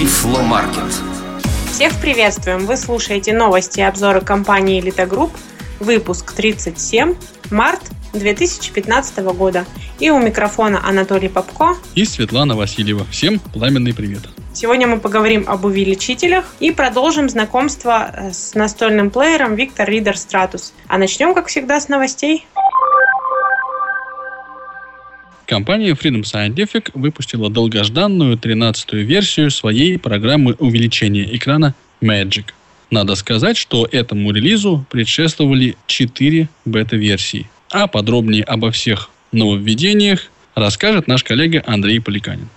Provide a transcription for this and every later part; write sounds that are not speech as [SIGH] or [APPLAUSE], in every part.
Тифло Маркет. Всех приветствуем! Вы слушаете новости и обзоры компании Elite Group, выпуск 37, март 2015 года. И у микрофона Анатолий Попко и Светлана Васильева. Всем пламенный привет! Сегодня мы поговорим об увеличителях и продолжим знакомство э, с настольным плеером Victor Reader Stratus. А начнем, как всегда, с новостей. Компания Freedom Scientific выпустила долгожданную 13-ю версию своей программы увеличения экрана Magic. Надо сказать, что этому релизу предшествовали 4 бета-версии. А подробнее обо всех нововведениях расскажет наш коллега Андрей Поликанин.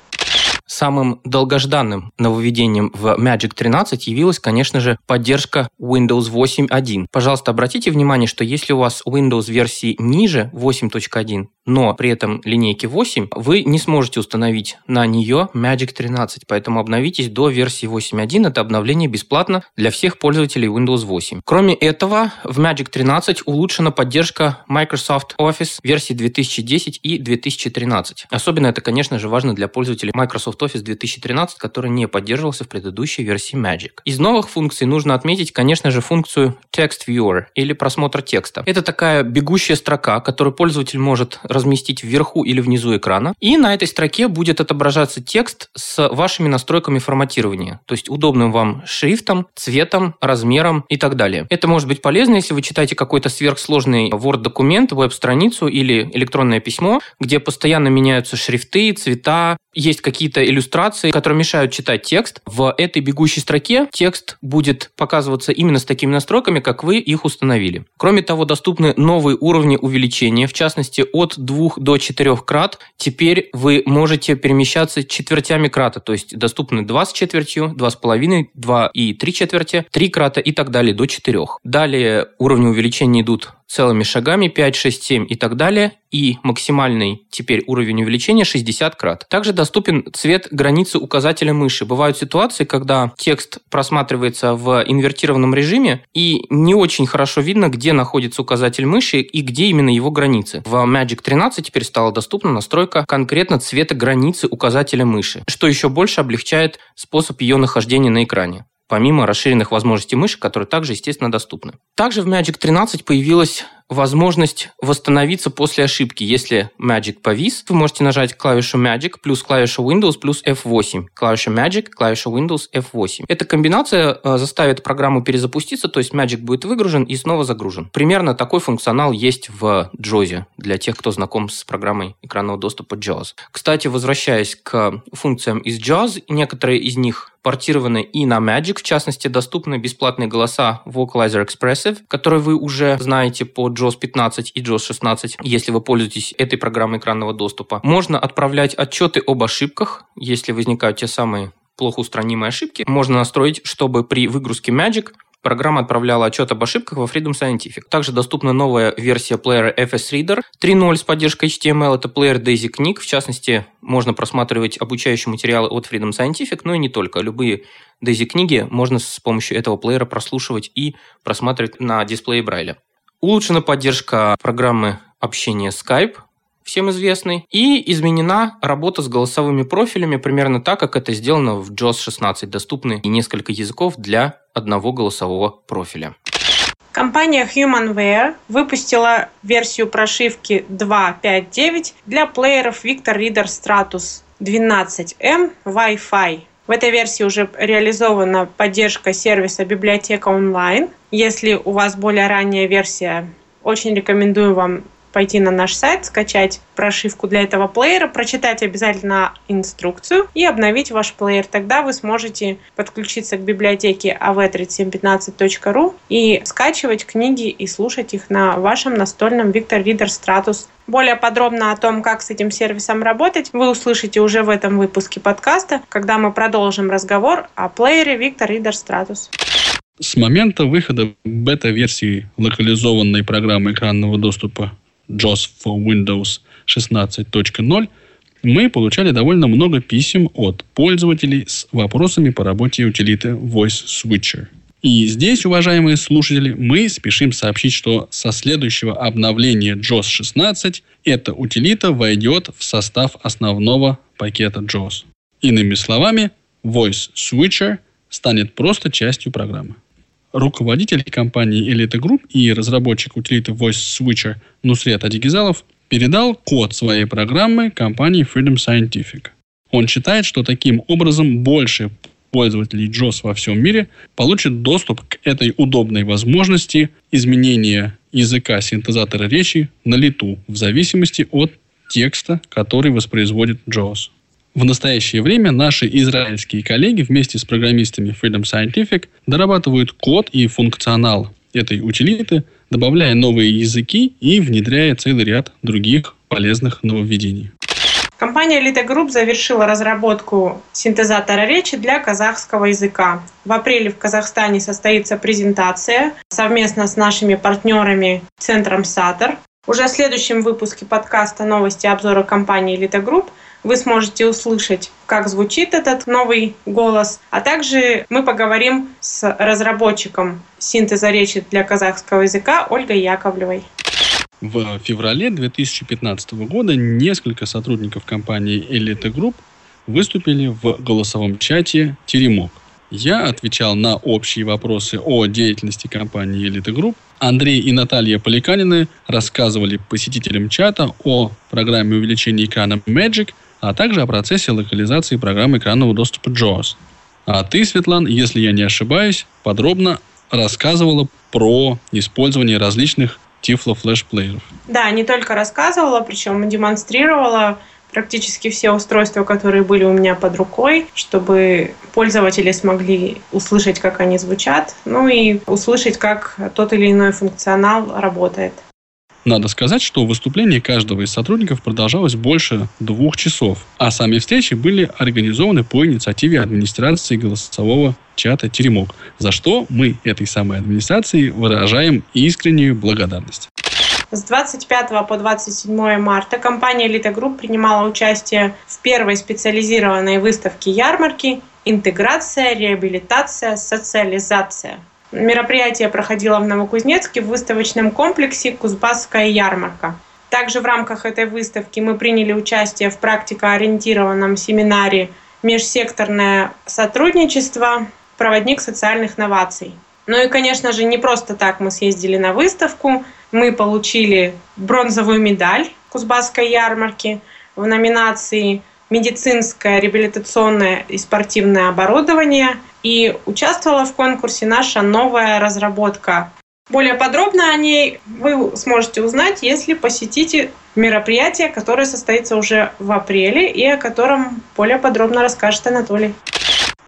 Самым долгожданным нововведением в Magic 13 явилась, конечно же, поддержка Windows 8.1. Пожалуйста, обратите внимание, что если у вас Windows версии ниже 8.1, но при этом линейки 8, вы не сможете установить на нее Magic 13, поэтому обновитесь до версии 8.1. Это обновление бесплатно для всех пользователей Windows 8. Кроме этого, в Magic 13 улучшена поддержка Microsoft Office версии 2010 и 2013. Особенно это, конечно же, важно для пользователей Microsoft Office 2013, который не поддерживался в предыдущей версии Magic. Из новых функций нужно отметить, конечно же, функцию Text Viewer или просмотр текста. Это такая бегущая строка, которую пользователь может разместить вверху или внизу экрана. И на этой строке будет отображаться текст с вашими настройками форматирования, то есть удобным вам шрифтом, цветом, размером и так далее. Это может быть полезно, если вы читаете какой-то сверхсложный Word-документ, веб-страницу или электронное письмо, где постоянно меняются шрифты, цвета, есть какие-то иллюстрации, которые мешают читать текст. В этой бегущей строке текст будет показываться именно с такими настройками, как вы их установили. Кроме того, доступны новые уровни увеличения, в частности, от 2 до 4 крат. Теперь вы можете перемещаться четвертями крата, то есть доступны 2 с четвертью, 2,5, 2 и 3 четверти, 3 крата и так далее до 4. Далее уровни увеличения идут целыми шагами 5, 6, 7 и так далее. И максимальный теперь уровень увеличения 60 крат. Также доступен цвет границы указателя мыши. Бывают ситуации, когда текст просматривается в инвертированном режиме и не очень хорошо видно, где находится указатель мыши и где именно его границы. В Magic 13 теперь стала доступна настройка конкретно цвета границы указателя мыши, что еще больше облегчает способ ее нахождения на экране помимо расширенных возможностей мыши, которые также, естественно, доступны. Также в Magic 13 появилась возможность восстановиться после ошибки. Если Magic повис, вы можете нажать клавишу Magic плюс клавишу Windows плюс F8. Клавиша Magic, клавиша Windows F8. Эта комбинация э, заставит программу перезапуститься, то есть Magic будет выгружен и снова загружен. Примерно такой функционал есть в JAWS для тех, кто знаком с программой экранного доступа JAWS. Кстати, возвращаясь к функциям из JAWS, некоторые из них портированы и на Magic, в частности, доступны бесплатные голоса Vocalizer Expressive, которые вы уже знаете по JAWS 15 и JAWS 16, если вы пользуетесь этой программой экранного доступа. Можно отправлять отчеты об ошибках, если возникают те самые плохо устранимые ошибки. Можно настроить, чтобы при выгрузке Magic Программа отправляла отчет об ошибках во Freedom Scientific. Также доступна новая версия плеера FS Reader 3.0 с поддержкой HTML. Это плеер Daisy книг. В частности, можно просматривать обучающие материалы от Freedom Scientific, но и не только. Любые Daisy книги можно с помощью этого плеера прослушивать и просматривать на дисплее Брайля. Улучшена поддержка программы общения Skype, всем известный, и изменена работа с голосовыми профилями примерно так, как это сделано в JAWS 16. Доступны и несколько языков для одного голосового профиля. Компания HumanWare выпустила версию прошивки 2.5.9 для плееров Victor Reader Stratus 12M Wi-Fi. В этой версии уже реализована поддержка сервиса библиотека онлайн. Если у вас более ранняя версия, очень рекомендую вам пойти на наш сайт, скачать прошивку для этого плеера, прочитать обязательно инструкцию и обновить ваш плеер. Тогда вы сможете подключиться к библиотеке av3715.ru и скачивать книги и слушать их на вашем настольном Victor Reader Stratus. Более подробно о том, как с этим сервисом работать, вы услышите уже в этом выпуске подкаста, когда мы продолжим разговор о плеере Victor Reader Stratus. С момента выхода бета-версии локализованной программы экранного доступа JAWS for Windows 16.0 мы получали довольно много писем от пользователей с вопросами по работе утилиты Voice Switcher. И здесь, уважаемые слушатели, мы спешим сообщить, что со следующего обновления JAWS 16 эта утилита войдет в состав основного пакета JAWS. Иными словами, Voice Switcher станет просто частью программы. Руководитель компании Elite Group и разработчик утилиты Voice Switcher Нусрет Адигизалов передал код своей программы компании Freedom Scientific. Он считает, что таким образом больше пользователей JOS во всем мире получат доступ к этой удобной возможности изменения языка синтезатора речи на лету в зависимости от текста, который воспроизводит JAWS. В настоящее время наши израильские коллеги вместе с программистами Freedom Scientific дорабатывают код и функционал этой утилиты, добавляя новые языки и внедряя целый ряд других полезных нововведений. Компания Elite Group завершила разработку синтезатора речи для казахского языка. В апреле в Казахстане состоится презентация совместно с нашими партнерами Центром САТОР. Уже в следующем выпуске подкаста «Новости обзора компании Elite Group» вы сможете услышать, как звучит этот новый голос, а также мы поговорим с разработчиком синтеза речи для казахского языка Ольгой Яковлевой. В феврале 2015 года несколько сотрудников компании Elite Group выступили в голосовом чате «Теремок». Я отвечал на общие вопросы о деятельности компании Elite Group. Андрей и Наталья Поликанины рассказывали посетителям чата о программе увеличения экрана Magic, а также о процессе локализации программы экранного доступа JAWS. А ты, Светлан, если я не ошибаюсь, подробно рассказывала про использование различных Tiflo флешплееров. Да, не только рассказывала, причем демонстрировала практически все устройства, которые были у меня под рукой, чтобы пользователи смогли услышать, как они звучат, ну и услышать, как тот или иной функционал работает. Надо сказать, что выступление каждого из сотрудников продолжалось больше двух часов, а сами встречи были организованы по инициативе администрации голосового чата «Теремок», за что мы этой самой администрации выражаем искреннюю благодарность. С 25 по 27 марта компания Elite Group принимала участие в первой специализированной выставке ярмарки «Интеграция, реабилитация, социализация». Мероприятие проходило в Новокузнецке в выставочном комплексе «Кузбасская ярмарка». Также в рамках этой выставки мы приняли участие в практикоориентированном семинаре «Межсекторное сотрудничество. Проводник социальных новаций». Ну и, конечно же, не просто так мы съездили на выставку. Мы получили бронзовую медаль Кузбасской ярмарки в номинации медицинское, реабилитационное и спортивное оборудование. И участвовала в конкурсе наша новая разработка. Более подробно о ней вы сможете узнать, если посетите мероприятие, которое состоится уже в апреле и о котором более подробно расскажет Анатолий.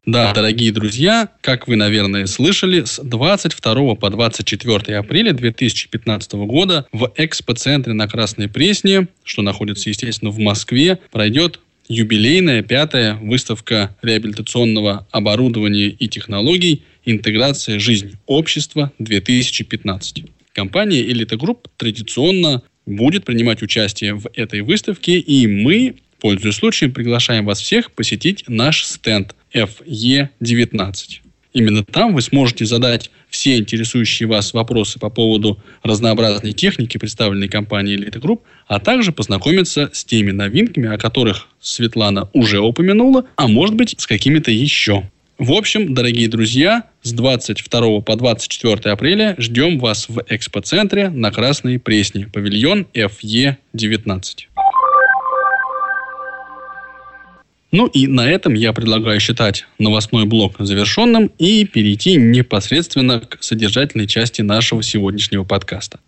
Да, дорогие друзья, как вы, наверное, слышали, с 22 по 24 апреля 2015 года в экспоцентре на Красной Пресне, что находится, естественно, в Москве, пройдет юбилейная пятая выставка реабилитационного оборудования и технологий «Интеграция. Жизнь. Общества. 2015». Компания Elite Group традиционно будет принимать участие в этой выставке, и мы, пользуясь случаем, приглашаем вас всех посетить наш стенд FE19. Именно там вы сможете задать все интересующие вас вопросы по поводу разнообразной техники, представленной компанией Elite Group, а также познакомиться с теми новинками, о которых Светлана уже упомянула, а может быть с какими-то еще. В общем, дорогие друзья, с 22 по 24 апреля ждем вас в экспоцентре на Красной Пресне, павильон FE19. Ну и на этом я предлагаю считать новостной блок завершенным и перейти непосредственно к содержательной части нашего сегодняшнего подкаста.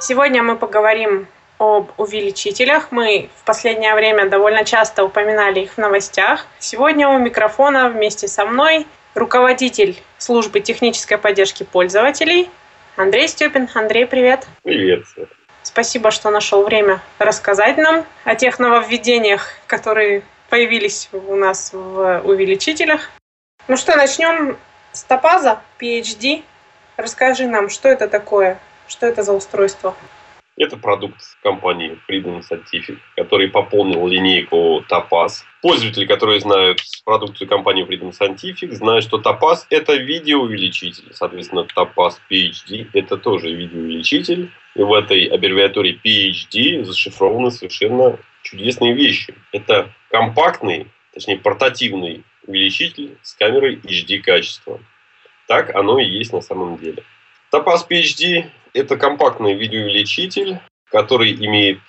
Сегодня мы поговорим об увеличителях. Мы в последнее время довольно часто упоминали их в новостях. Сегодня у микрофона вместе со мной руководитель службы технической поддержки пользователей Андрей Степин. Андрей, привет. Привет. Спасибо, что нашел время рассказать нам о тех нововведениях, которые появились у нас в увеличителях. Ну что, начнем с топаза PhD. Расскажи нам, что это такое, что это за устройство. Это продукт компании Freedom Scientific, который пополнил линейку Topaz. Пользователи, которые знают продукцию компании Freedom Scientific, знают, что Topaz – это видеоувеличитель. Соответственно, Topaz PhD – это тоже видеоувеличитель. И в этой аббревиатуре PhD зашифрованы совершенно чудесные вещи. Это компактный точнее портативный увеличитель с камерой HD качества. Так оно и есть на самом деле. Topaz PhD – это компактный видеоувеличитель, который имеет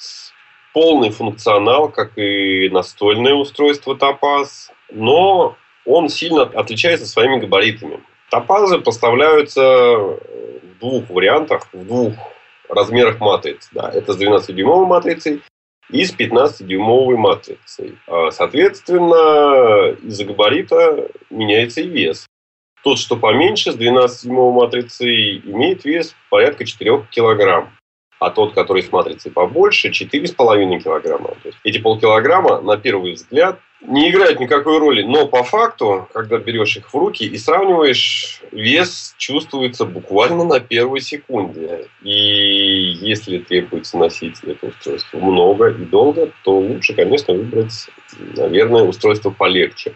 полный функционал, как и настольное устройство Topaz, но он сильно отличается своими габаритами. Топазы поставляются в двух вариантах, в двух размерах матриц. Да. Это с 12-дюймовой матрицей и с 15-дюймовой матрицей. А, соответственно, из-за габарита меняется и вес. Тот, что поменьше, с 12-дюймовой матрицей, имеет вес порядка 4 килограмм. А тот, который с матрицей побольше, 4,5 килограмма. То есть эти полкилограмма, на первый взгляд, не играют никакой роли. Но по факту, когда берешь их в руки и сравниваешь, вес чувствуется буквально на первой секунде. И если требуется носить это устройство много и долго, то лучше, конечно, выбрать, наверное, устройство полегче.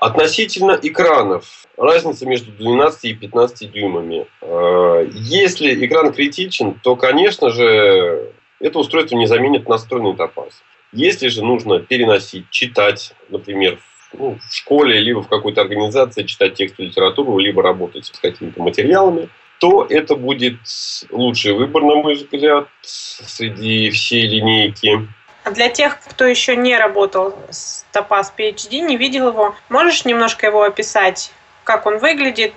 Относительно экранов. Разница между 12 и 15 дюймами. А, если экран критичен, то, конечно же, это устройство не заменит настольный топаз. Если же нужно переносить, читать, например, ну, в школе, либо в какой-то организации читать текст и литературу, либо работать с какими-то материалами, то это будет лучший выбор, на мой взгляд, среди всей линейки. А для тех, кто еще не работал с Topaz PhD, не видел его, можешь немножко его описать, как он выглядит,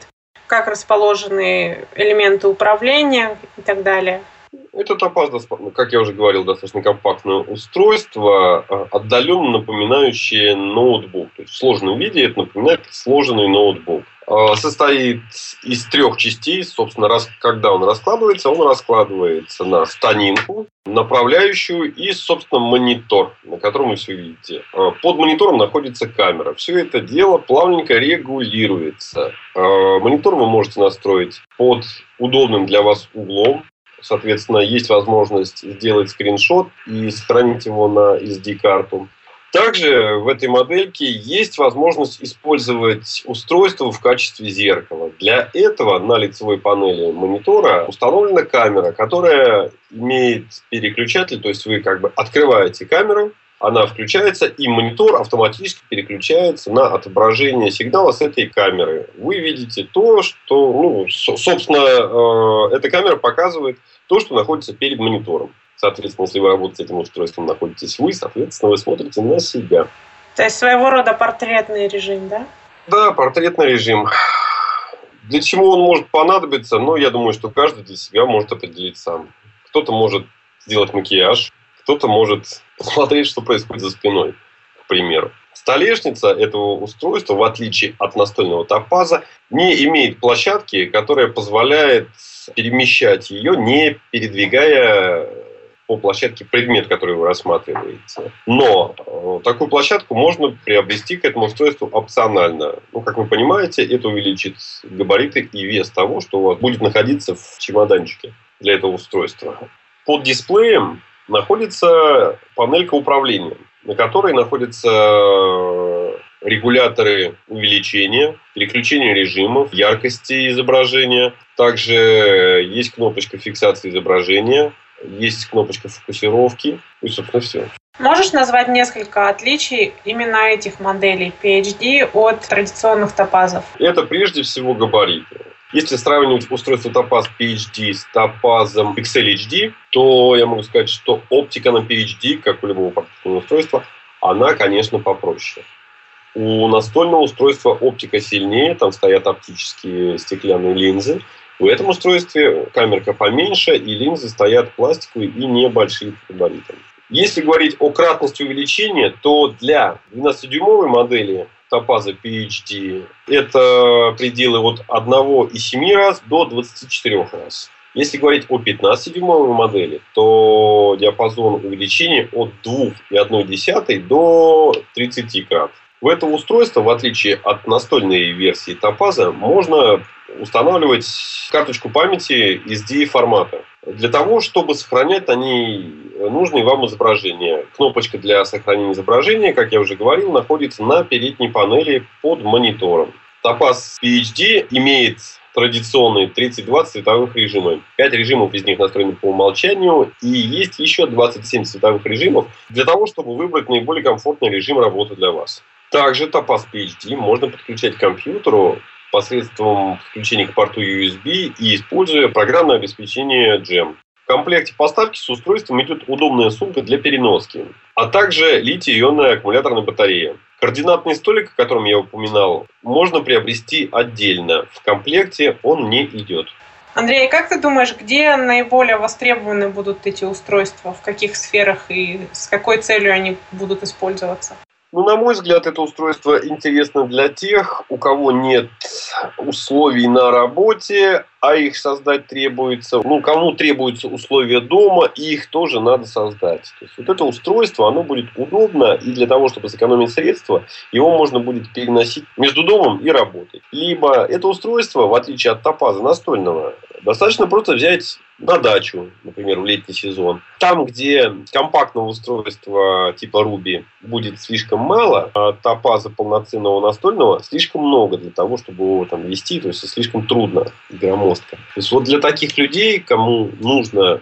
как расположены элементы управления и так далее? Это топаз, как я уже говорил, достаточно компактное устройство, а, отдаленно напоминающее ноутбук. То есть в сложном виде это напоминает сложенный ноутбук. А, состоит из трех частей. Собственно, раз, когда он раскладывается, он раскладывается на станинку, направляющую и, собственно, монитор, на котором вы все видите. А, под монитором находится камера. Все это дело плавненько регулируется. Монитор вы можете настроить под удобным для вас углом. Соответственно, есть возможность сделать скриншот и сохранить его на SD-карту. Также в этой модельке есть возможность использовать устройство в качестве зеркала. Для этого на лицевой панели монитора установлена камера, которая имеет переключатель, то есть вы как бы открываете камеру, она включается, и монитор автоматически переключается на отображение сигнала с этой камеры. Вы видите то, что, ну, собственно, э, эта камера показывает то, что находится перед монитором. Соответственно, если вы работаете с этим устройством, находитесь вы, соответственно, вы смотрите на себя. То есть своего рода портретный режим, да? Да, портретный режим. Для чего он может понадобиться? Ну, я думаю, что каждый для себя может определить сам. Кто-то может сделать макияж, кто-то может посмотреть, что происходит за спиной, к примеру. Столешница этого устройства, в отличие от настольного топаза, не имеет площадки, которая позволяет перемещать ее, не передвигая по площадке предмет, который вы рассматриваете. Но э, такую площадку можно приобрести к этому устройству опционально. Ну, как вы понимаете, это увеличит габариты и вес того, что у вас будет находиться в чемоданчике для этого устройства. Под дисплеем находится панелька управления, на которой находятся регуляторы увеличения, переключения режимов, яркости изображения. Также есть кнопочка фиксации изображения, есть кнопочка фокусировки, и, собственно, все. Можешь назвать несколько отличий именно этих моделей PHD от традиционных топазов? Это прежде всего габариты. Если сравнивать устройство Topaz PhD с Topaz Pixel HD, то я могу сказать, что оптика на PhD, как у любого портативного устройства, она, конечно, попроще. У настольного устройства оптика сильнее, там стоят оптические стеклянные линзы. В этом устройстве камерка поменьше, и линзы стоят пластиковые и небольшие габаритами. Если говорить о кратности увеличения, то для 12-дюймовой модели топаза PhD, это пределы от 1,7 раз до 24 раз. Если говорить о 15-дюймовой модели, то диапазон увеличения от 2,1 до 30 крат. В это устройство, в отличие от настольной версии топаза, можно устанавливать карточку памяти SD формата. Для того, чтобы сохранять ней нужные вам изображения. Кнопочка для сохранения изображения, как я уже говорил, находится на передней панели под монитором. Topaz PhD имеет традиционные 32 цветовых режима. 5 режимов из них настроены по умолчанию, и есть еще 27 цветовых режимов для того, чтобы выбрать наиболее комфортный режим работы для вас. Также Topaz PhD можно подключать к компьютеру посредством подключения к порту USB и используя программное обеспечение GEM. В комплекте поставки с устройством идет удобная сумка для переноски, а также литий-ионная аккумуляторная батарея. Координатный столик, о котором я упоминал, можно приобрести отдельно. В комплекте он не идет. Андрей, как ты думаешь, где наиболее востребованы будут эти устройства, в каких сферах и с какой целью они будут использоваться? Ну, на мой взгляд, это устройство интересно для тех, у кого нет условий на работе, а их создать требуется. Ну, кому требуются условия дома, и их тоже надо создать. То есть вот это устройство, оно будет удобно, и для того, чтобы сэкономить средства, его можно будет переносить между домом и работой. Либо это устройство, в отличие от топаза настольного, достаточно просто взять на дачу, например, в летний сезон. Там, где компактного устройства типа Ruby будет слишком мало, а топаза полноценного настольного слишком много для того, чтобы его там вести, то есть слишком трудно громоздко. То есть вот для таких людей, кому нужно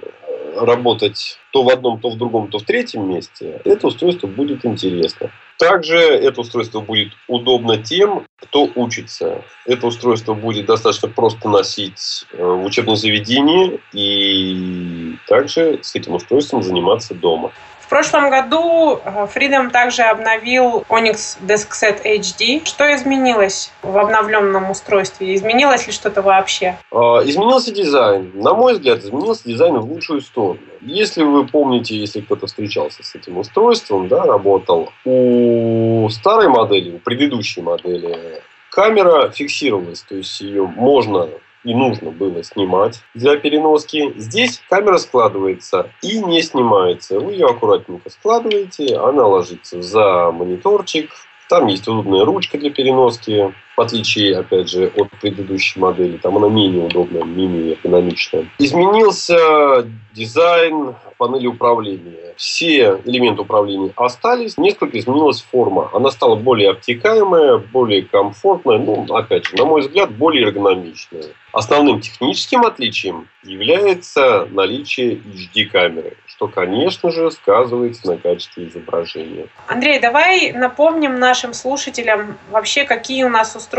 работать то в одном, то в другом, то в третьем месте, это устройство будет интересно. Также это устройство будет удобно тем, кто учится. Это устройство будет достаточно просто носить э, в учебном заведении и также с этим устройством заниматься дома прошлом году э, Freedom также обновил Onyx DeskSet HD. Что изменилось в обновленном устройстве? Изменилось ли что-то вообще? А, изменился дизайн. На мой взгляд, изменился дизайн в лучшую сторону. Если вы помните, если кто-то встречался с этим устройством, да, работал, у старой модели, у предыдущей модели камера фиксировалась, то есть ее можно и нужно было снимать для переноски. Здесь камера складывается и не снимается. Вы ее аккуратненько складываете, она ложится за мониторчик. Там есть удобная ручка для переноски, в отличие, опять же, от предыдущей модели. Там она менее удобная, менее экономичная. Изменился дизайн панели управления. Все элементы управления остались, несколько изменилась форма. Она стала более обтекаемая, более комфортная, ну, опять же, на мой взгляд, более эргономичная. Основным техническим отличием является наличие HD-камеры, что, конечно же, сказывается на качестве изображения. Андрей, давай напомним нашим слушателям вообще, какие у нас устройства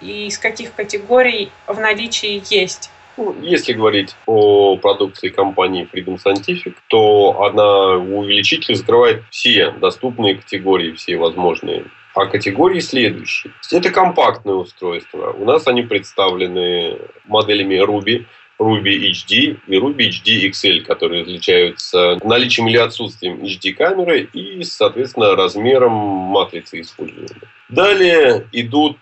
и из каких категорий в наличии есть. Ну, если говорить о продукции компании Freedom Scientific, то она в увеличителе закрывает все доступные категории, все возможные. А категории следующие. Это компактные устройства. У нас они представлены моделями Ruby, Ruby HD и Ruby HD XL, которые отличаются наличием или отсутствием HD-камеры и, соответственно, размером матрицы используемой. Далее идут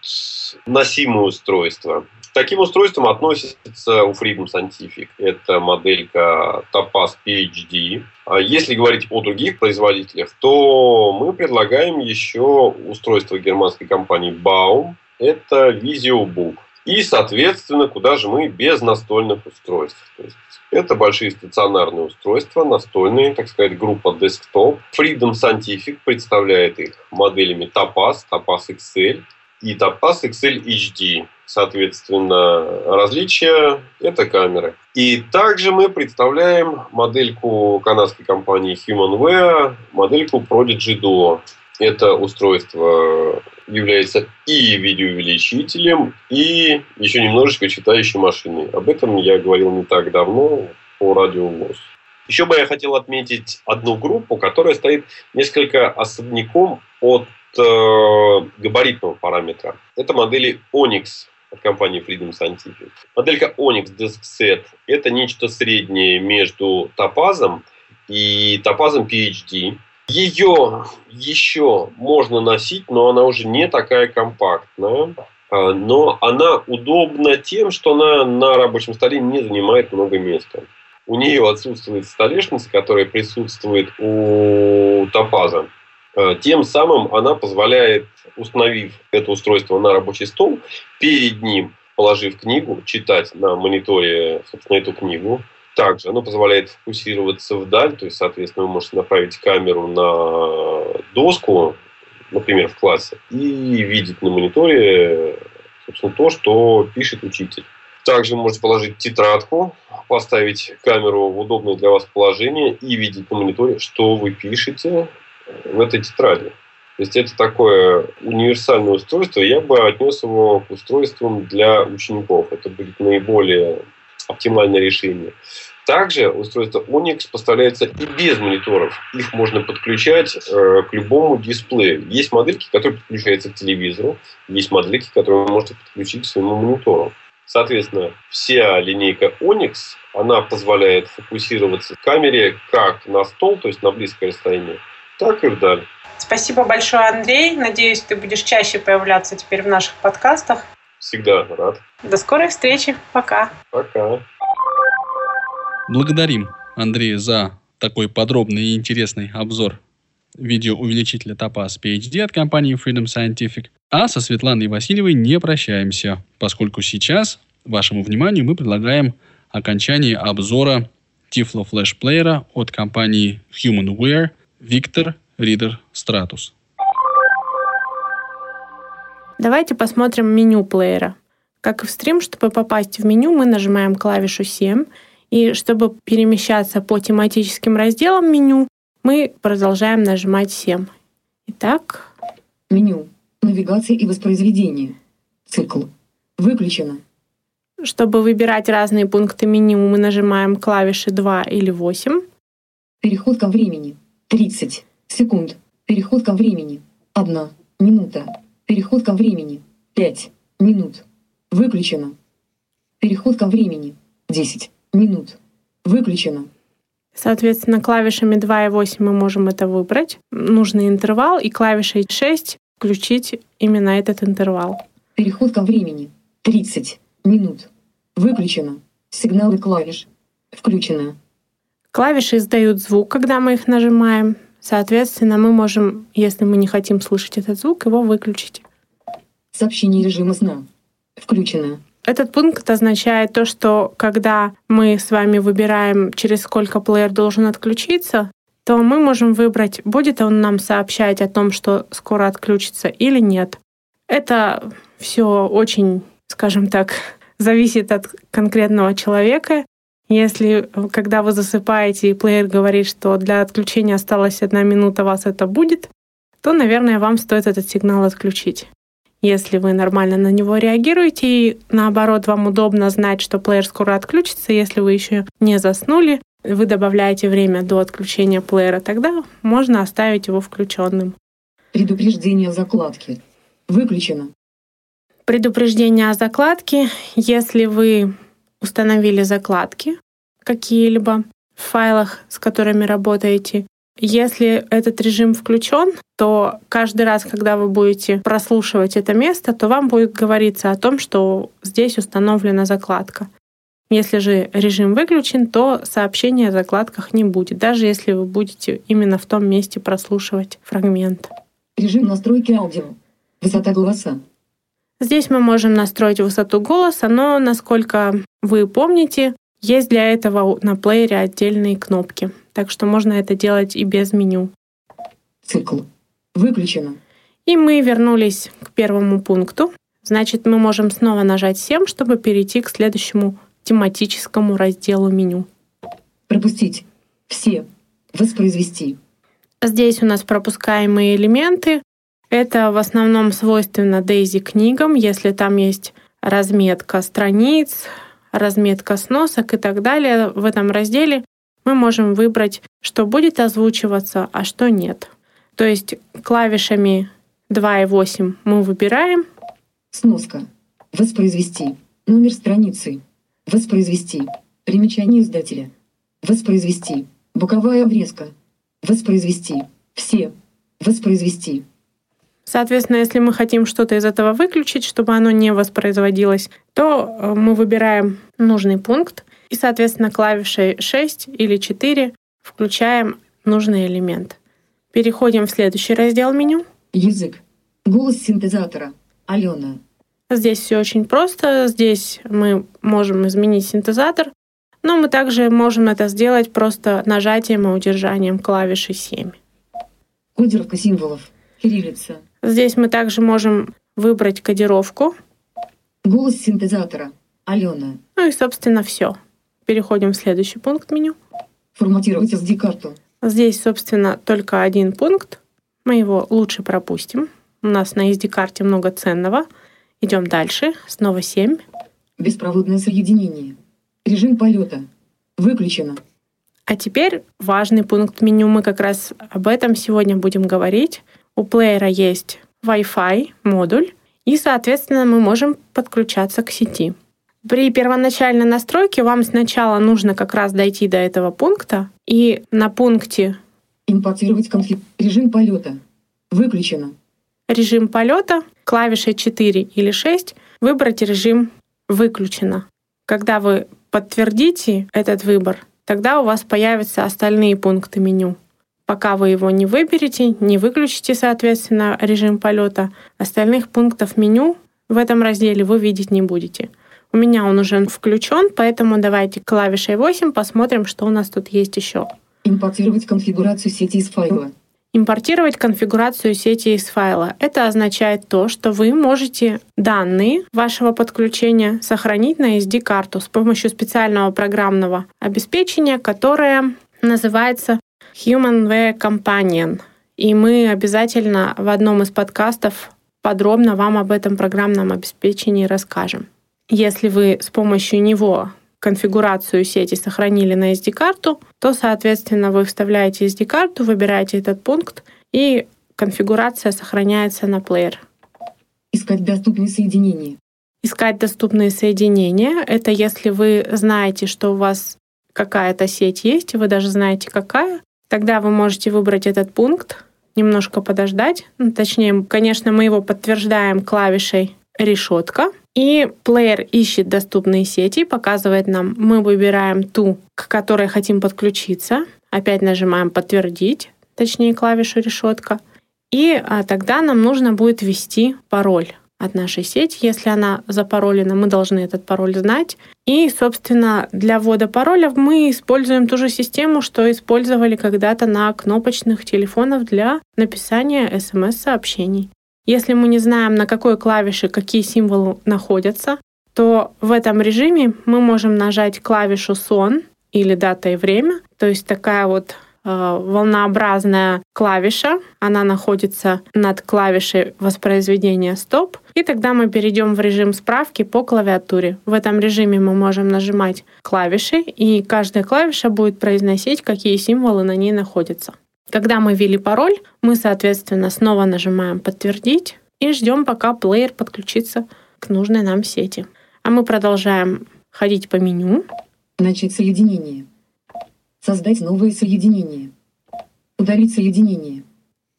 носимые устройства. Таким устройствам относится у Freedom Scientific. Это моделька Topaz PhD. А если говорить о других производителях, то мы предлагаем еще устройство германской компании Baum. Это VisioBook. И, соответственно, куда же мы без настольных устройств. То есть это большие стационарные устройства, настольные, так сказать, группа Desktop. Freedom Scientific представляет их моделями Topaz, Topaz XL и Topaz XL HD. Соответственно, различия – это камеры. И также мы представляем модельку канадской компании HumanWare, модельку Prodigy Duo. Это устройство является и видеоувеличителем, и еще немножечко читающей машиной. Об этом я говорил не так давно по радио ВОЗ. Еще бы я хотел отметить одну группу, которая стоит несколько особняком от э, габаритного параметра. Это модели Onyx от компании Freedom Scientific. Моделька Onyx Disk Set – это нечто среднее между топазом и топазом PhD. Ее еще можно носить, но она уже не такая компактная. А, но она удобна тем, что она на рабочем столе не занимает много места. У нее отсутствует столешница, которая присутствует у топаза. А, тем самым она позволяет установив это устройство на рабочий стол, перед ним положив книгу, читать на мониторе, собственно, эту книгу. Также оно позволяет фокусироваться вдаль, то есть, соответственно, вы можете направить камеру на доску, например, в классе, и видеть на мониторе, собственно, то, что пишет учитель. Также вы можете положить тетрадку, поставить камеру в удобное для вас положение и видеть на мониторе, что вы пишете в этой тетради. То есть это такое универсальное устройство. Я бы отнес его к устройствам для учеников. Это будет наиболее оптимальное решение. Также устройство Onyx поставляется и без мониторов. Их можно подключать э, к любому дисплею. Есть модельки, которые подключаются к телевизору, есть модельки, которые вы можете подключить к своему монитору. Соответственно, вся линейка Onyx, она позволяет фокусироваться в камере как на стол, то есть на близкое расстояние, так и вдаль. Спасибо большое, Андрей. Надеюсь, ты будешь чаще появляться теперь в наших подкастах. Всегда рад. До скорой встречи. Пока. Пока. Благодарим Андрея за такой подробный и интересный обзор видеоувеличителя Topaz PhD от компании Freedom Scientific. А со Светланой Васильевой не прощаемся, поскольку сейчас вашему вниманию мы предлагаем окончание обзора Tiflo Flash плеера от компании HumanWare Victor Reader Stratus. Давайте посмотрим меню плеера. Как и в стрим, чтобы попасть в меню, мы нажимаем клавишу 7, и чтобы перемещаться по тематическим разделам меню, мы продолжаем нажимать 7. Итак. Меню. Навигация и воспроизведение. Цикл. Выключено. Чтобы выбирать разные пункты меню, мы нажимаем клавиши 2 или 8. Переход ко времени. 30 секунд. Переход ко времени. 1 минута. Переход ко времени. 5 минут. Выключено. Переход ко времени. 10 минут. Выключено. Соответственно, клавишами 2 и 8 мы можем это выбрать. Нужный интервал. И клавишей 6 включить именно этот интервал. Переход ко времени. 30 минут. Выключено. Сигналы клавиш. Включено. Клавиши издают звук, когда мы их нажимаем. Соответственно, мы можем, если мы не хотим слышать этот звук, его выключить. Сообщение режима сна. Включено. Этот пункт означает то, что когда мы с вами выбираем, через сколько плеер должен отключиться, то мы можем выбрать, будет он нам сообщать о том, что скоро отключится или нет. Это все очень, скажем так, [LAUGHS] зависит от конкретного человека. Если, когда вы засыпаете, и плеер говорит, что для отключения осталась одна минута, вас это будет, то, наверное, вам стоит этот сигнал отключить. Если вы нормально на него реагируете, и наоборот, вам удобно знать, что плеер скоро отключится, если вы еще не заснули, вы добавляете время до отключения плеера, тогда можно оставить его включенным. Предупреждение о закладке. Выключено. Предупреждение о закладке. Если вы установили закладки какие-либо в файлах, с которыми работаете, если этот режим включен, то каждый раз, когда вы будете прослушивать это место, то вам будет говориться о том, что здесь установлена закладка. Если же режим выключен, то сообщения о закладках не будет, даже если вы будете именно в том месте прослушивать фрагмент. Режим настройки аудио. Высота голоса. Здесь мы можем настроить высоту голоса, но, насколько вы помните, есть для этого на плеере отдельные кнопки так что можно это делать и без меню. Цикл. Выключено. И мы вернулись к первому пункту. Значит, мы можем снова нажать 7, чтобы перейти к следующему тематическому разделу меню. Пропустить. Все. Воспроизвести. Здесь у нас пропускаемые элементы. Это в основном свойственно Daisy книгам, если там есть разметка страниц, разметка сносок и так далее. В этом разделе мы можем выбрать, что будет озвучиваться, а что нет. То есть клавишами 2 и 8 мы выбираем. Сноска. Воспроизвести. Номер страницы. Воспроизвести. Примечание издателя. Воспроизвести. Боковая обрезка. Воспроизвести. Все. Воспроизвести. Соответственно, если мы хотим что-то из этого выключить, чтобы оно не воспроизводилось, то э, мы выбираем нужный пункт и, соответственно, клавишей 6 или 4 включаем нужный элемент. Переходим в следующий раздел меню. Язык. Голос синтезатора. Алена. Здесь все очень просто. Здесь мы можем изменить синтезатор, но мы также можем это сделать просто нажатием и удержанием клавиши 7. Кодировка символов. Кириллица. Здесь мы также можем выбрать кодировку. Голос синтезатора. Алена. Ну и, собственно, все. Переходим в следующий пункт меню. Форматировать SD-карту. Здесь, собственно, только один пункт. Мы его лучше пропустим. У нас на SD-карте много ценного. Идем дальше. Снова 7. Беспроводное соединение. Режим полета. Выключено. А теперь важный пункт меню. Мы как раз об этом сегодня будем говорить. У плеера есть Wi-Fi модуль, и, соответственно, мы можем подключаться к сети. При первоначальной настройке вам сначала нужно как раз дойти до этого пункта, и на пункте Импортировать конфиг. Режим полета. Выключено. режим полета, клавишей 4 или 6 выбрать режим «Выключено». Когда вы подтвердите этот выбор, тогда у вас появятся остальные пункты меню. Пока вы его не выберете, не выключите, соответственно, режим полета, остальных пунктов меню в этом разделе вы видеть не будете. У меня он уже включен, поэтому давайте клавишей 8 посмотрим, что у нас тут есть еще. Импортировать конфигурацию сети из файла. Импортировать конфигурацию сети из файла. Это означает то, что вы можете данные вашего подключения сохранить на SD-карту с помощью специального программного обеспечения, которое называется HumanWare Companion. И мы обязательно в одном из подкастов подробно вам об этом программном обеспечении расскажем. Если вы с помощью него конфигурацию сети сохранили на SD-карту, то, соответственно, вы вставляете SD-карту, выбираете этот пункт, и конфигурация сохраняется на плеер. Искать доступные соединения. Искать доступные соединения — это если вы знаете, что у вас какая-то сеть есть, и вы даже знаете, какая, тогда вы можете выбрать этот пункт, немножко подождать. Ну, точнее, конечно, мы его подтверждаем клавишей решетка, и плеер ищет доступные сети, показывает нам, мы выбираем ту, к которой хотим подключиться. Опять нажимаем «Подтвердить», точнее клавишу решетка. И а, тогда нам нужно будет ввести пароль от нашей сети. Если она запаролена, мы должны этот пароль знать. И, собственно, для ввода пароля мы используем ту же систему, что использовали когда-то на кнопочных телефонах для написания смс-сообщений. Если мы не знаем, на какой клавише какие символы находятся, то в этом режиме мы можем нажать клавишу «Сон» или «Дата и время», то есть такая вот волнообразная клавиша. Она находится над клавишей воспроизведения «Стоп». И тогда мы перейдем в режим справки по клавиатуре. В этом режиме мы можем нажимать клавиши, и каждая клавиша будет произносить, какие символы на ней находятся. Когда мы ввели пароль, мы, соответственно, снова нажимаем «Подтвердить» и ждем, пока плеер подключится к нужной нам сети. А мы продолжаем ходить по меню. Начать соединение. Создать новое соединение. Удалить соединение.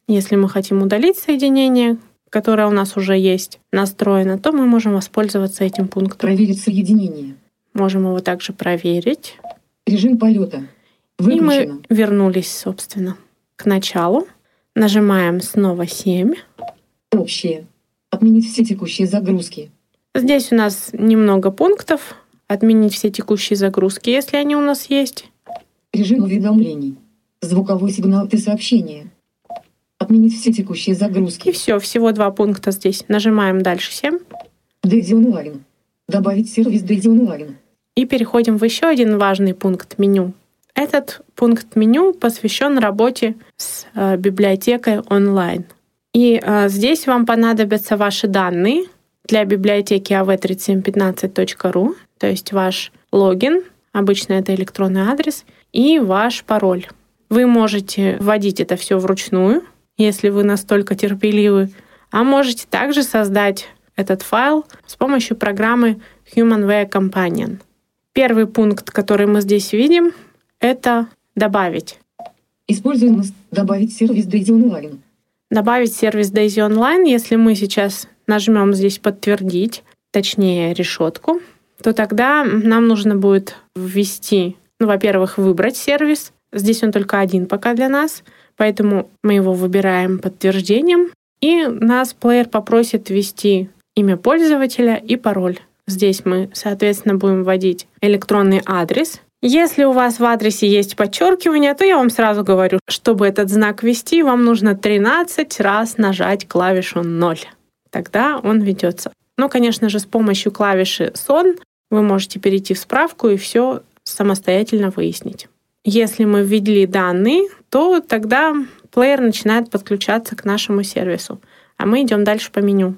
Если мы хотим удалить соединение, которое у нас уже есть настроено, то мы можем воспользоваться этим пунктом. Проверить соединение. Можем его также проверить. Режим полета. И мы вернулись, собственно к началу. Нажимаем снова 7. Общее. Отменить все текущие загрузки. Здесь у нас немного пунктов. Отменить все текущие загрузки, если они у нас есть. Режим уведомлений. Звуковой сигнал и сообщения. Отменить все текущие загрузки. И все, всего два пункта здесь. Нажимаем дальше 7. Daisy Online. Добавить сервис Daisy Online. И переходим в еще один важный пункт меню. Этот пункт меню посвящен работе с э, библиотекой онлайн. И э, здесь вам понадобятся ваши данные для библиотеки av3715.ru, то есть ваш логин, обычно это электронный адрес, и ваш пароль. Вы можете вводить это все вручную, если вы настолько терпеливы, а можете также создать этот файл с помощью программы HumanWare Companion. Первый пункт, который мы здесь видим, это добавить. Используем добавить сервис Daisy Online. Добавить сервис Daisy Online, если мы сейчас нажмем здесь подтвердить, точнее решетку, то тогда нам нужно будет ввести, ну, во-первых, выбрать сервис. Здесь он только один пока для нас, поэтому мы его выбираем подтверждением, и нас плеер попросит ввести имя пользователя и пароль. Здесь мы, соответственно, будем вводить электронный адрес, если у вас в адресе есть подчеркивание, то я вам сразу говорю, чтобы этот знак ввести, вам нужно 13 раз нажать клавишу 0. Тогда он ведется. Но, конечно же, с помощью клавиши «Сон» вы можете перейти в справку и все самостоятельно выяснить. Если мы ввели данные, то тогда плеер начинает подключаться к нашему сервису. А мы идем дальше по меню.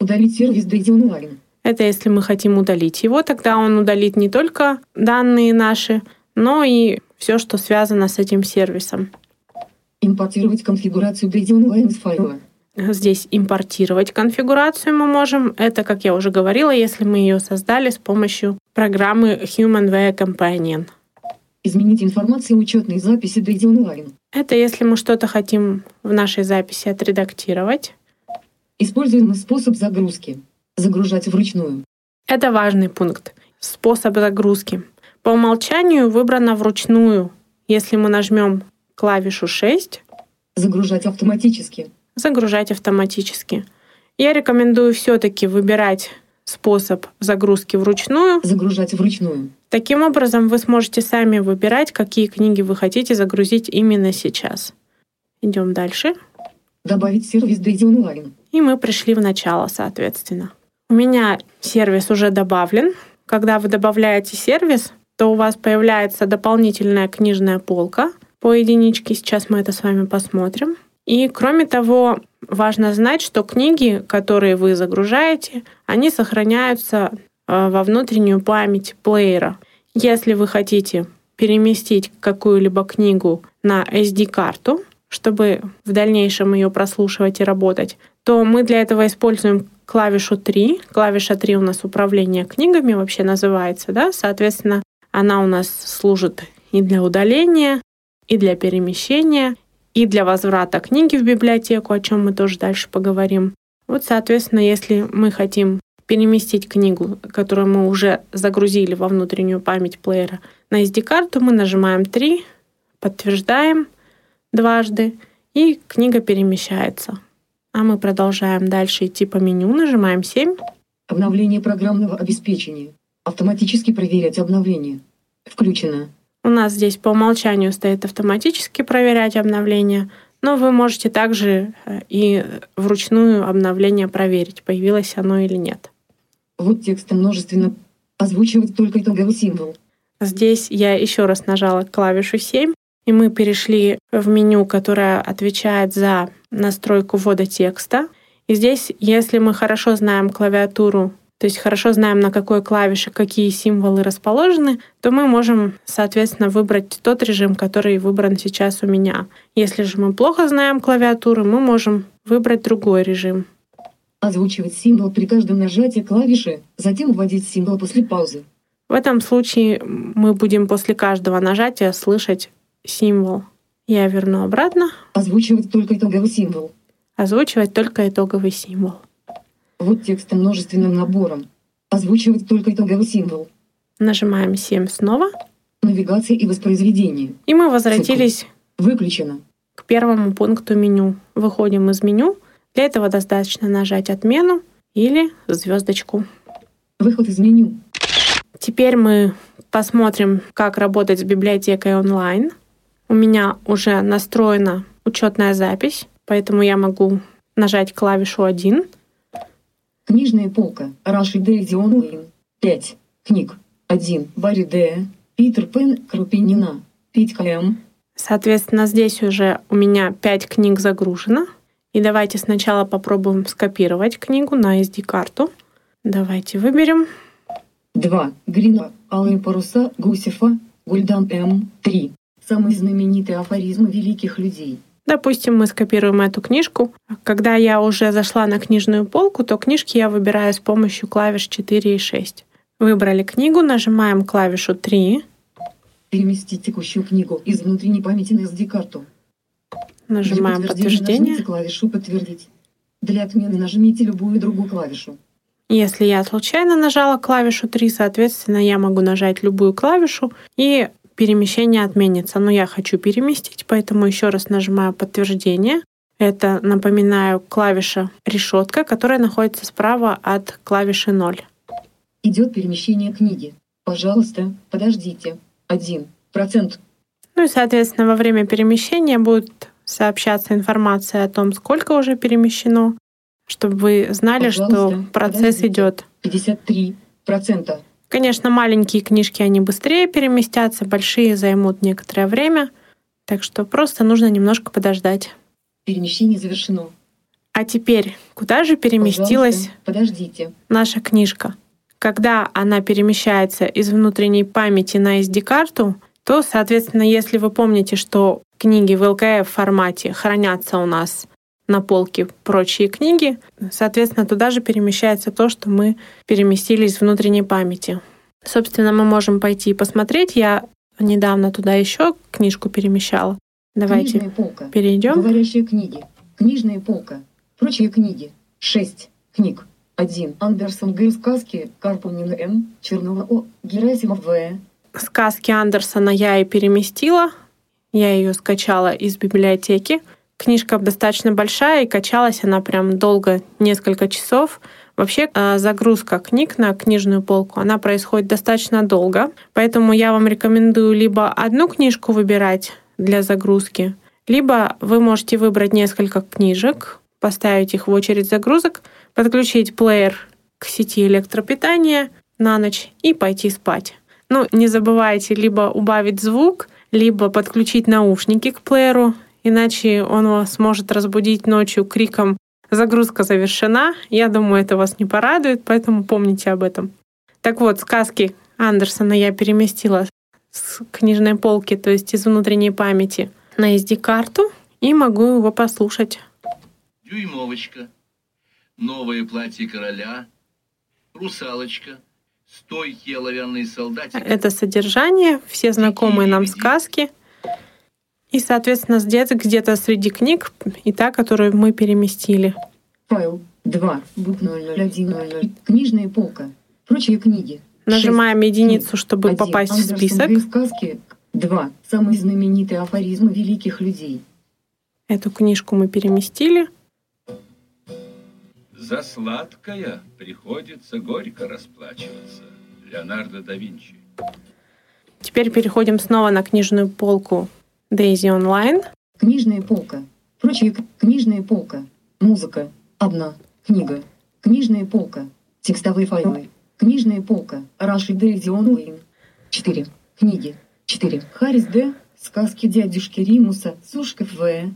Удалить сервис Дейди онлайн. Это если мы хотим удалить его, тогда он удалит не только данные наши, но и все, что связано с этим сервисом. Импортировать конфигурацию Дейди онлайн из файла. Здесь импортировать конфигурацию мы можем. Это, как я уже говорила, если мы ее создали с помощью программы HumanWare Companion. Изменить информацию учетной записи Дейди онлайн. Это если мы что-то хотим в нашей записи отредактировать. Используемый способ загрузки. Загружать вручную. Это важный пункт. Способ загрузки. По умолчанию выбрано вручную. Если мы нажмем клавишу 6, Загружать автоматически. Загружать автоматически. Я рекомендую все-таки выбирать способ загрузки вручную. Загружать вручную. Таким образом, вы сможете сами выбирать, какие книги вы хотите загрузить именно сейчас. Идем дальше. Добавить сервис Дейди онлайн. И мы пришли в начало, соответственно. У меня сервис уже добавлен. Когда вы добавляете сервис, то у вас появляется дополнительная книжная полка по единичке. Сейчас мы это с вами посмотрим. И кроме того, важно знать, что книги, которые вы загружаете, они сохраняются э, во внутреннюю память плеера. Если вы хотите переместить какую-либо книгу на SD-карту, чтобы в дальнейшем ее прослушивать и работать, то мы для этого используем клавишу 3. Клавиша 3 у нас управление книгами вообще называется, да? Соответственно, она у нас служит и для удаления, и для перемещения, и для возврата книги в библиотеку, о чем мы тоже дальше поговорим. Вот, соответственно, если мы хотим переместить книгу, которую мы уже загрузили во внутреннюю память плеера, на SD-карту, мы нажимаем 3, подтверждаем дважды, и книга перемещается. А мы продолжаем дальше идти по меню, нажимаем 7. Обновление программного обеспечения. Автоматически проверять обновление. Включено. У нас здесь по умолчанию стоит автоматически проверять обновления, но вы можете также э, и вручную обновление проверить, появилось оно или нет. Вот текст множественно. Озвучивать только итоговый символ. Здесь я еще раз нажала клавишу 7, и мы перешли в меню, которое отвечает за настройку ввода текста. И здесь, если мы хорошо знаем клавиатуру, то есть хорошо знаем, на какой клавише какие символы расположены, то мы можем, соответственно, выбрать тот режим, который выбран сейчас у меня. Если же мы плохо знаем клавиатуру, мы можем выбрать другой режим. Озвучивать символ при каждом нажатии клавиши, затем вводить символ после паузы. В этом случае мы будем после каждого нажатия слышать символ. Я верну обратно. Озвучивать только итоговый символ. Озвучивать только итоговый символ. Вот текст множественным набором. Озвучивать только итоговый символ. Нажимаем 7 снова. Навигация и воспроизведение. И мы возвратились Выключено. к первому пункту меню. Выходим из меню. Для этого достаточно нажать отмену или звездочку. Выход из меню. Теперь мы посмотрим, как работать с библиотекой онлайн. У меня уже настроена учетная запись, поэтому я могу нажать клавишу 1. Книжная полка. Раши Дейзи онлайн. 5. Книг. 1. Барри Д. Питер Пен Крупинина. 5 КМ. Соответственно, здесь уже у меня 5 книг загружено. И давайте сначала попробуем скопировать книгу на SD-карту. Давайте выберем. 2. Грина. Алые паруса. Гусефа. Гульдан М. 3. Самые знаменитые афоризмы великих людей. Допустим, мы скопируем эту книжку. Когда я уже зашла на книжную полку, то книжки я выбираю с помощью клавиш 4 и 6. Выбрали книгу, нажимаем клавишу 3, Переместить текущую книгу из внутренней памяти на SD-карту. нажимаем подтверждение. нажмите клавишу «Подтвердить». Для отмены нажмите любую другую клавишу. Если я случайно нажала клавишу 3, соответственно, я могу нажать любую клавишу и перемещение отменится. Но я хочу переместить, поэтому еще раз нажимаю подтверждение. Это, напоминаю, клавиша решетка, которая находится справа от клавиши 0. Идет перемещение книги. Пожалуйста, подождите. 1. Процент. Ну и, соответственно, во время перемещения будет сообщаться информация о том, сколько уже перемещено, чтобы вы знали, что Пожалуйста, процесс подождите. идет. 53 процента. Конечно, маленькие книжки, они быстрее переместятся, большие займут некоторое время. Так что просто нужно немножко подождать. Перемещение завершено. А теперь, куда же переместилась Пожалуйста, подождите. наша книжка? Когда она перемещается из внутренней памяти на SD-карту, то, соответственно, если вы помните, что книги в LKF формате хранятся у нас на полке прочие книги, соответственно, туда же перемещается то, что мы переместили из внутренней памяти. Собственно, мы можем пойти и посмотреть. Я недавно туда еще книжку перемещала. Давайте Книжная полка. перейдем. Говорящие книги. Книжная полка. Прочие книги. 6 книг. 1. Андерсон Г. Сказки. Карпунина М. Чернова О. Герасимов В. Сказки Андерсона я и переместила. Я ее скачала из библиотеки. Книжка достаточно большая, и качалась она прям долго, несколько часов. Вообще э, загрузка книг на книжную полку, она происходит достаточно долго. Поэтому я вам рекомендую либо одну книжку выбирать для загрузки, либо вы можете выбрать несколько книжек, поставить их в очередь загрузок, подключить плеер к сети электропитания на ночь и пойти спать. Ну, не забывайте либо убавить звук, либо подключить наушники к плееру, иначе он вас может разбудить ночью криком «Загрузка завершена». Я думаю, это вас не порадует, поэтому помните об этом. Так вот, сказки Андерсона я переместила с книжной полки, то есть из внутренней памяти, на SD-карту и могу его послушать. Дюймовочка, новое платье короля, русалочка, стойкие оловянные солдатики. Это содержание, все знакомые нам сказки. И, соответственно, где-то где среди книг и та, которую мы переместили. Файл 2. Бук 00100. Книжная полка. Прочие книги. Нажимаем Шесть единицу, книг. чтобы Один. попасть в Андерсон список. Г. Сказки. 2. Самые знаменитые афоризмы великих людей. Эту книжку мы переместили. За сладкое приходится горько расплачиваться. Леонардо да Винчи. Теперь переходим снова на книжную полку Daisy Online. Книжная полка. Прочие книжная полка. Музыка. Одна. Книга. Книжная полка. Текстовые файлы. Книжная полка. Раши Дейзи Онлайн. Четыре. Книги. Четыре. Харрис Д. Сказки дядюшки Римуса. Сушков В.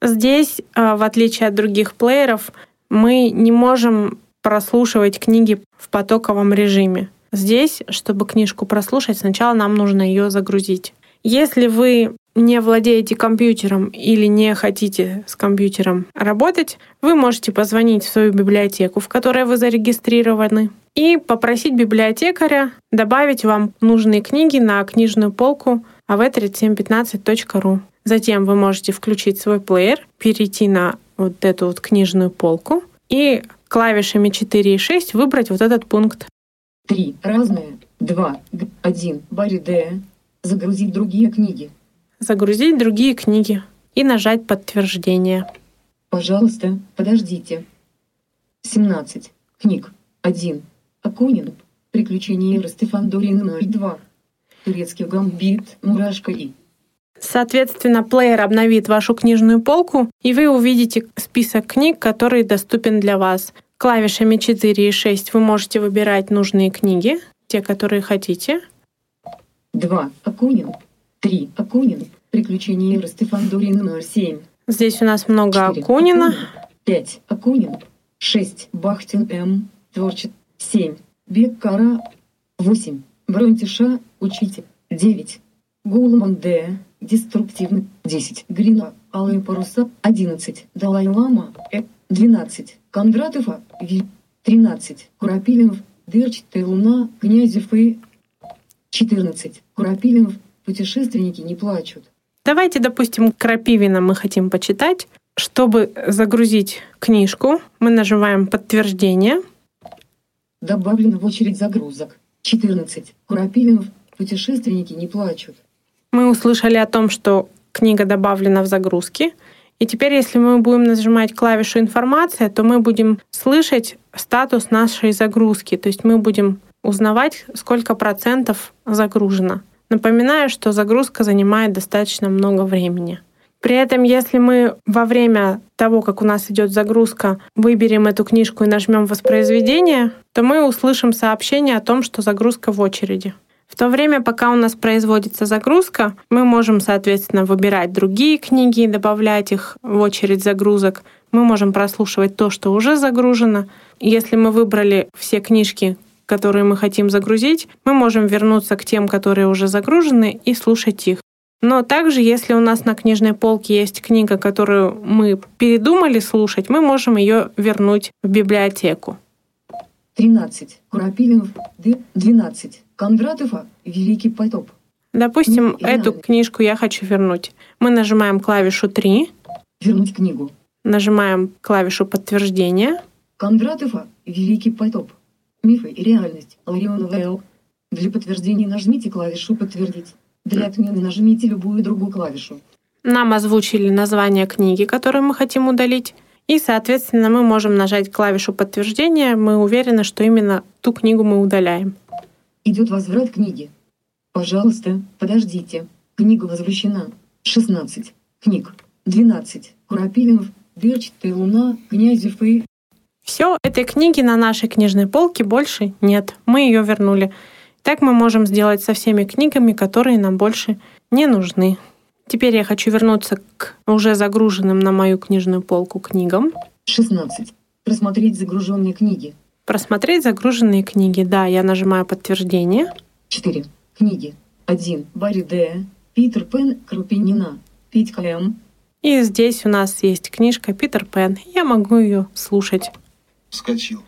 Здесь, а, в отличие от других плееров, мы не можем прослушивать книги в потоковом режиме. Здесь, чтобы книжку прослушать, сначала нам нужно ее загрузить. Если вы не владеете компьютером или не хотите с компьютером работать, вы можете позвонить в свою библиотеку, в которой вы зарегистрированы, и попросить библиотекаря добавить вам нужные книги на книжную полку av3715.ru. Затем вы можете включить свой плеер, перейти на вот эту вот книжную полку и клавишами 4 и 6 выбрать вот этот пункт. Три. Разные. Два. Один. Барри Д. Загрузить другие книги. Загрузить другие книги и нажать подтверждение. Пожалуйста, подождите. 17. Книг. 1. Акунин. Приключения Иры Стефандорина 02. Турецкий гамбит. Мурашка и. Соответственно, плеер обновит вашу книжную полку, и вы увидите список книг, который доступен для вас. Клавишами 4 и 6 вы можете выбирать нужные книги, те, которые хотите. 2. Акунин. 3. Акунин. Приключения Иры Стефандорина 07. Здесь у нас много Четыре. Акунина. 5. Акунин. 6. Бахтин М. Творчество. 7. Беккара. 8. Бронтиша. Учитель. 9. Гулман Д. Деструктивный. 10. Грина. Алые паруса. 11. Далай-Лама. Э. 12. Кондратова. Ви. 13. Курапилинов. Дырчатая луна. Князев и. 14. Курапилинов. Путешественники не плачут. Давайте, допустим, Крапивина мы хотим почитать. Чтобы загрузить книжку, мы нажимаем «Подтверждение». Добавлено в очередь загрузок. 14. Курапилинов. Путешественники не плачут. Мы услышали о том, что книга добавлена в загрузки. И теперь, если мы будем нажимать клавишу «Информация», то мы будем слышать статус нашей загрузки. То есть мы будем узнавать, сколько процентов загружено. Напоминаю, что загрузка занимает достаточно много времени. При этом, если мы во время того, как у нас идет загрузка, выберем эту книжку и нажмем воспроизведение, то мы услышим сообщение о том, что загрузка в очереди. В то время, пока у нас производится загрузка, мы можем, соответственно, выбирать другие книги, добавлять их в очередь загрузок. Мы можем прослушивать то, что уже загружено. Если мы выбрали все книжки, которые мы хотим загрузить, мы можем вернуться к тем, которые уже загружены, и слушать их. Но также, если у нас на книжной полке есть книга, которую мы передумали слушать, мы можем ее вернуть в библиотеку. 13. Куропилинов. Д. 12. Кондратова. Великий потоп. Допустим, Ну, эту книжку я хочу вернуть. Мы нажимаем клавишу 3, Вернуть книгу. нажимаем клавишу подтверждения, Кондратова. Великий потоп. Мифы и реальность. Ларионова Л. Для подтверждения нажмите клавишу «Подтвердить». Для отмены нажмите любую другую клавишу. нам озвучили название книги, которую мы хотим удалить, и, соответственно, мы можем нажать клавишу подтверждения. Мы уверены, что именно ту книгу мы удаляем. Идет возврат книги. Пожалуйста, подождите. Книга возвращена. 16. Книг. 12. Куропилинов. Берч, Ты Луна, Князев и... Все, этой книги на нашей книжной полке больше нет. Мы ее вернули. Так мы можем сделать со всеми книгами, которые нам больше не нужны. Теперь я хочу вернуться к уже загруженным на мою книжную полку книгам. 16. Просмотреть загруженные книги. Просмотреть загруженные книги. Да, я нажимаю подтверждение. 4. Книги. 1. Барри Д. Питер Пен Крупинина. Петька М. И здесь у нас есть книжка Питер Пен. Я могу ее слушать. Вскочил.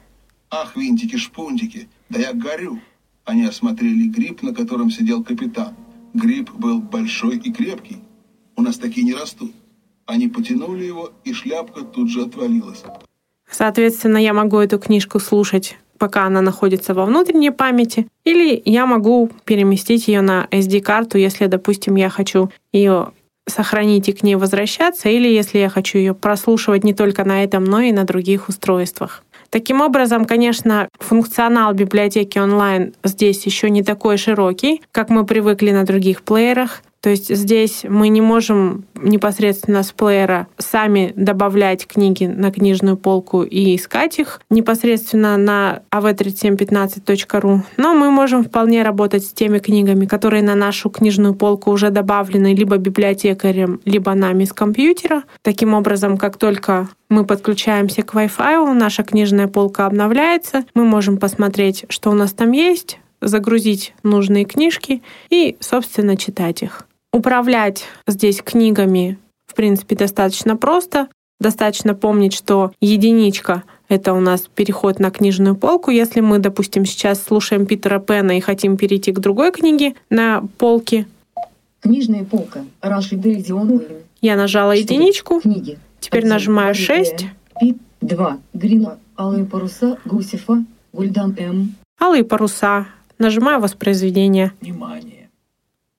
Ах, винтики-шпунтики, да я горю. Они осмотрели гриб, на котором сидел капитан. Гриб был большой и крепкий. У нас такие не растут. Они потянули его, и шляпка тут же отвалилась. Соответственно, я могу эту книжку слушать, пока она находится во внутренней памяти, или я могу переместить ее на SD-карту, если, допустим, я хочу ее сохранить и к ней возвращаться, или если я хочу ее прослушивать не только на этом, но и на других устройствах. Таким образом, конечно, функционал библиотеки онлайн здесь еще не такой широкий, как мы привыкли на других плеерах. То есть здесь мы не можем непосредственно с плеера сами добавлять книги на книжную полку и искать их непосредственно на av3715.ru, но мы можем вполне работать с теми книгами, которые на нашу книжную полку уже добавлены либо библиотекарем, либо нами с компьютера. Таким образом, как только мы подключаемся к Wi-Fi, наша книжная полка обновляется, мы можем посмотреть, что у нас там есть, загрузить нужные книжки и, собственно, читать их. Управлять здесь книгами, в принципе, достаточно просто. Достаточно помнить, что единичка — это у нас переход на книжную полку. Если мы, допустим, сейчас слушаем Питера Пена и хотим перейти к другой книге на полке, Книжная полка. Раши Дельдион Уильям. я нажала Четыре. единичку, Книги. теперь Один. нажимаю Барри 6, Д. Пит. 2. Грина. Алые паруса. Гусефа. Гульдан М. алые паруса, нажимаю воспроизведение. Внимание!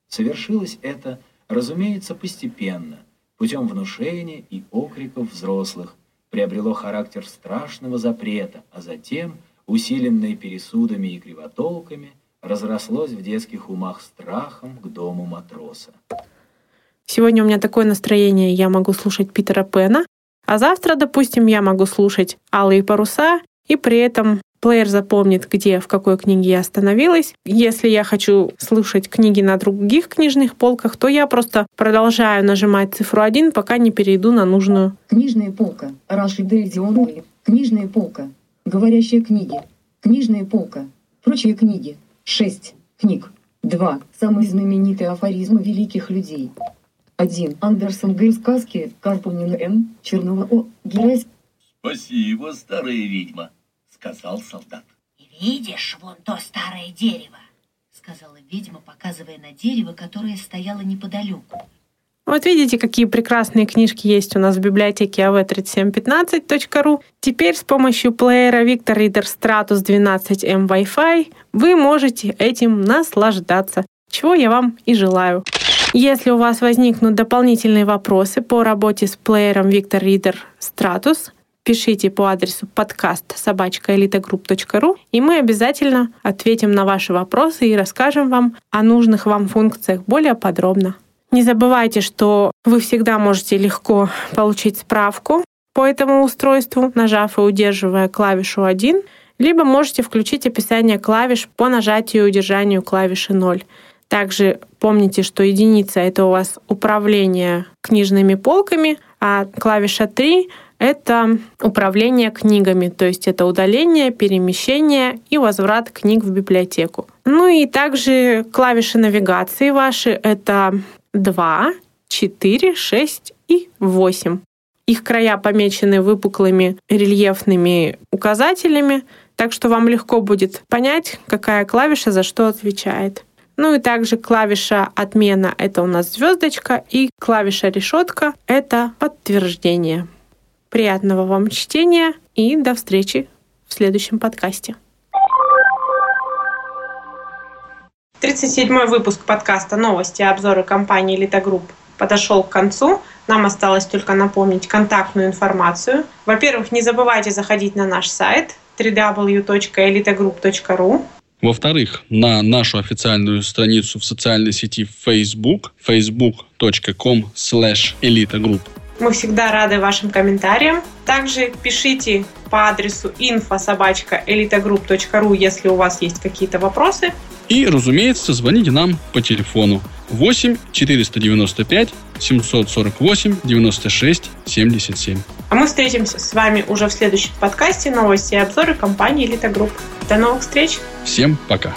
Совершилось это, разумеется, постепенно, путем внушения и окриков взрослых, приобрело характер страшного запрета, а затем, усиленное пересудами и кривотолками, разрослось в детских умах страхом к дому матроса. Сегодня у меня такое настроение, я могу слушать Питера Пена, а завтра, допустим, я могу слушать «Алые паруса», и при этом плеер запомнит, где, в какой книге я остановилась. Если я хочу слушать книги на других книжных полках, то я просто продолжаю нажимать цифру 1, пока не перейду на нужную. Книжная полка. Раши Дельдион Уильям. Книжная полка. Говорящие книги. Книжная полка. Прочие книги. 6. Книг. 2. Самые знаменитые афоризмы великих людей. 1. Андерсон Г. Сказки. Карпунина М. Чернова О. Герась. Спасибо, старая ведьма, сказал солдат. «Видишь вон то старое дерево?» — сказала ведьма, показывая на дерево, которое стояло неподалеку. Вот видите, какие прекрасные книжки есть у нас в библиотеке av3715.ru. Теперь с помощью плеера Victor Reader Stratus 12M Wi-Fi вы можете этим наслаждаться, чего я вам и желаю. Если у вас возникнут дополнительные вопросы по работе с плеером Victor Reader Stratus, пишите по адресу подкаст собачкаэлитагрупп.ру, и мы обязательно ответим на ваши вопросы и расскажем вам о нужных вам функциях более подробно. Не забывайте, что вы всегда можете легко получить справку по этому устройству, нажав и удерживая клавишу 1. либо можете включить описание клавиш по нажатию и удержанию клавиши 0. Также помните, что единица — это у вас управление книжными полками, а клавиша 3 — это управление книгами, то есть это удаление, перемещение и возврат книг в библиотеку. Ну и также клавиши навигации ваши — это 2, 4, 6 и 8. Их края помечены выпуклыми рельефными указателями, так что вам легко будет понять, какая клавиша за что отвечает. Ну и также клавиша отмена — это у нас звездочка, и клавиша решетка — это подтверждение. Приятного вам чтения и до встречи в следующем подкасте. 37-й выпуск подкаста «Новости и обзоры компании «Элита Групп» подошел к концу. Нам осталось только напомнить контактную информацию. Во-первых, не забывайте заходить на наш сайт www.elitagroup.ru во-вторых, на нашу официальную страницу в социальной сети Facebook, facebook.com slash elitagroup. Мы всегда рады вашим комментариям. Также пишите по адресу info собачка elitagroup.ru, если у вас есть какие-то вопросы. И, разумеется, звоните нам по телефону 8 495 748 96 77. А мы встретимся с вами уже в следующем подкасте «Новости и обзоры компании «Элита Групп». До новых встреч! Всем пока!